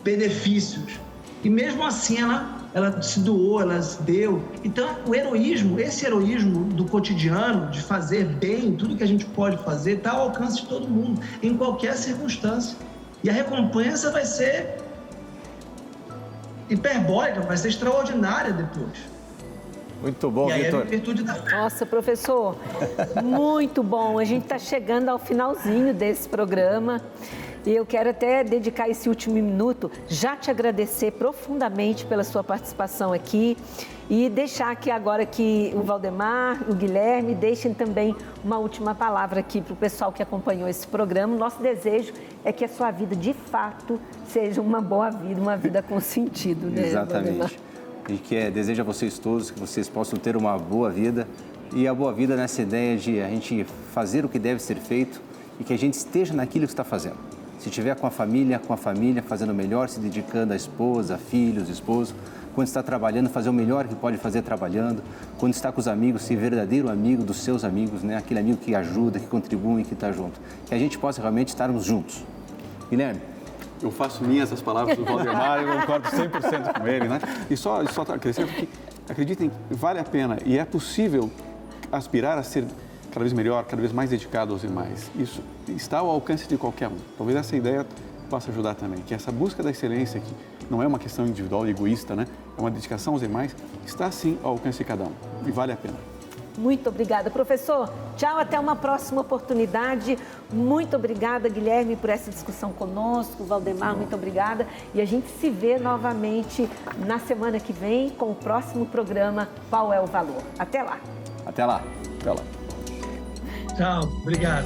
benefícios. E mesmo assim, ela ela se doou, ela se deu. Então, o heroísmo, esse heroísmo do cotidiano, de fazer bem, tudo que a gente pode fazer, está ao alcance de todo mundo, em qualquer circunstância. E a recompensa vai ser hiperbólica, vai ser extraordinária depois. Muito bom, aí Vitor. É a virtude da... Nossa, professor, muito bom. A gente está chegando ao finalzinho desse programa. E eu quero até dedicar esse último minuto, já te agradecer profundamente pela sua participação aqui e deixar aqui agora que o Valdemar, o Guilherme deixem também uma última palavra aqui para o pessoal que acompanhou esse programa. Nosso desejo é que a sua vida, de fato, seja uma boa vida, uma vida com sentido. Né, Exatamente. Valdemar? E que é, desejo a vocês todos que vocês possam ter uma boa vida. E a boa vida nessa ideia de a gente fazer o que deve ser feito e que a gente esteja naquilo que está fazendo. Se estiver com a família, com a família, fazendo o melhor, se dedicando à esposa, filhos, esposo. Quando está trabalhando, fazer o melhor que pode fazer trabalhando. Quando está com os amigos, ser verdadeiro amigo dos seus amigos, né? aquele amigo que ajuda, que contribui, que está junto. Que a gente possa realmente estarmos juntos. Guilherme, eu faço minhas as palavras do Valdemar, eu concordo 100% com ele, né? E só, só acrescento que, acreditem, vale a pena e é possível aspirar a ser cada vez melhor, cada vez mais dedicado aos demais. Isso está ao alcance de qualquer um. Talvez essa ideia possa ajudar também, que essa busca da excelência, que não é uma questão individual e egoísta, né? É uma dedicação aos demais, está sim ao alcance de cada um e vale a pena. Muito obrigada, professor. Tchau, até uma próxima oportunidade. Muito obrigada, Guilherme, por essa discussão conosco. Valdemar, muito obrigada. E a gente se vê novamente na semana que vem com o próximo programa Qual é o Valor. Até lá. Até lá. Até lá. Tchau, obrigado.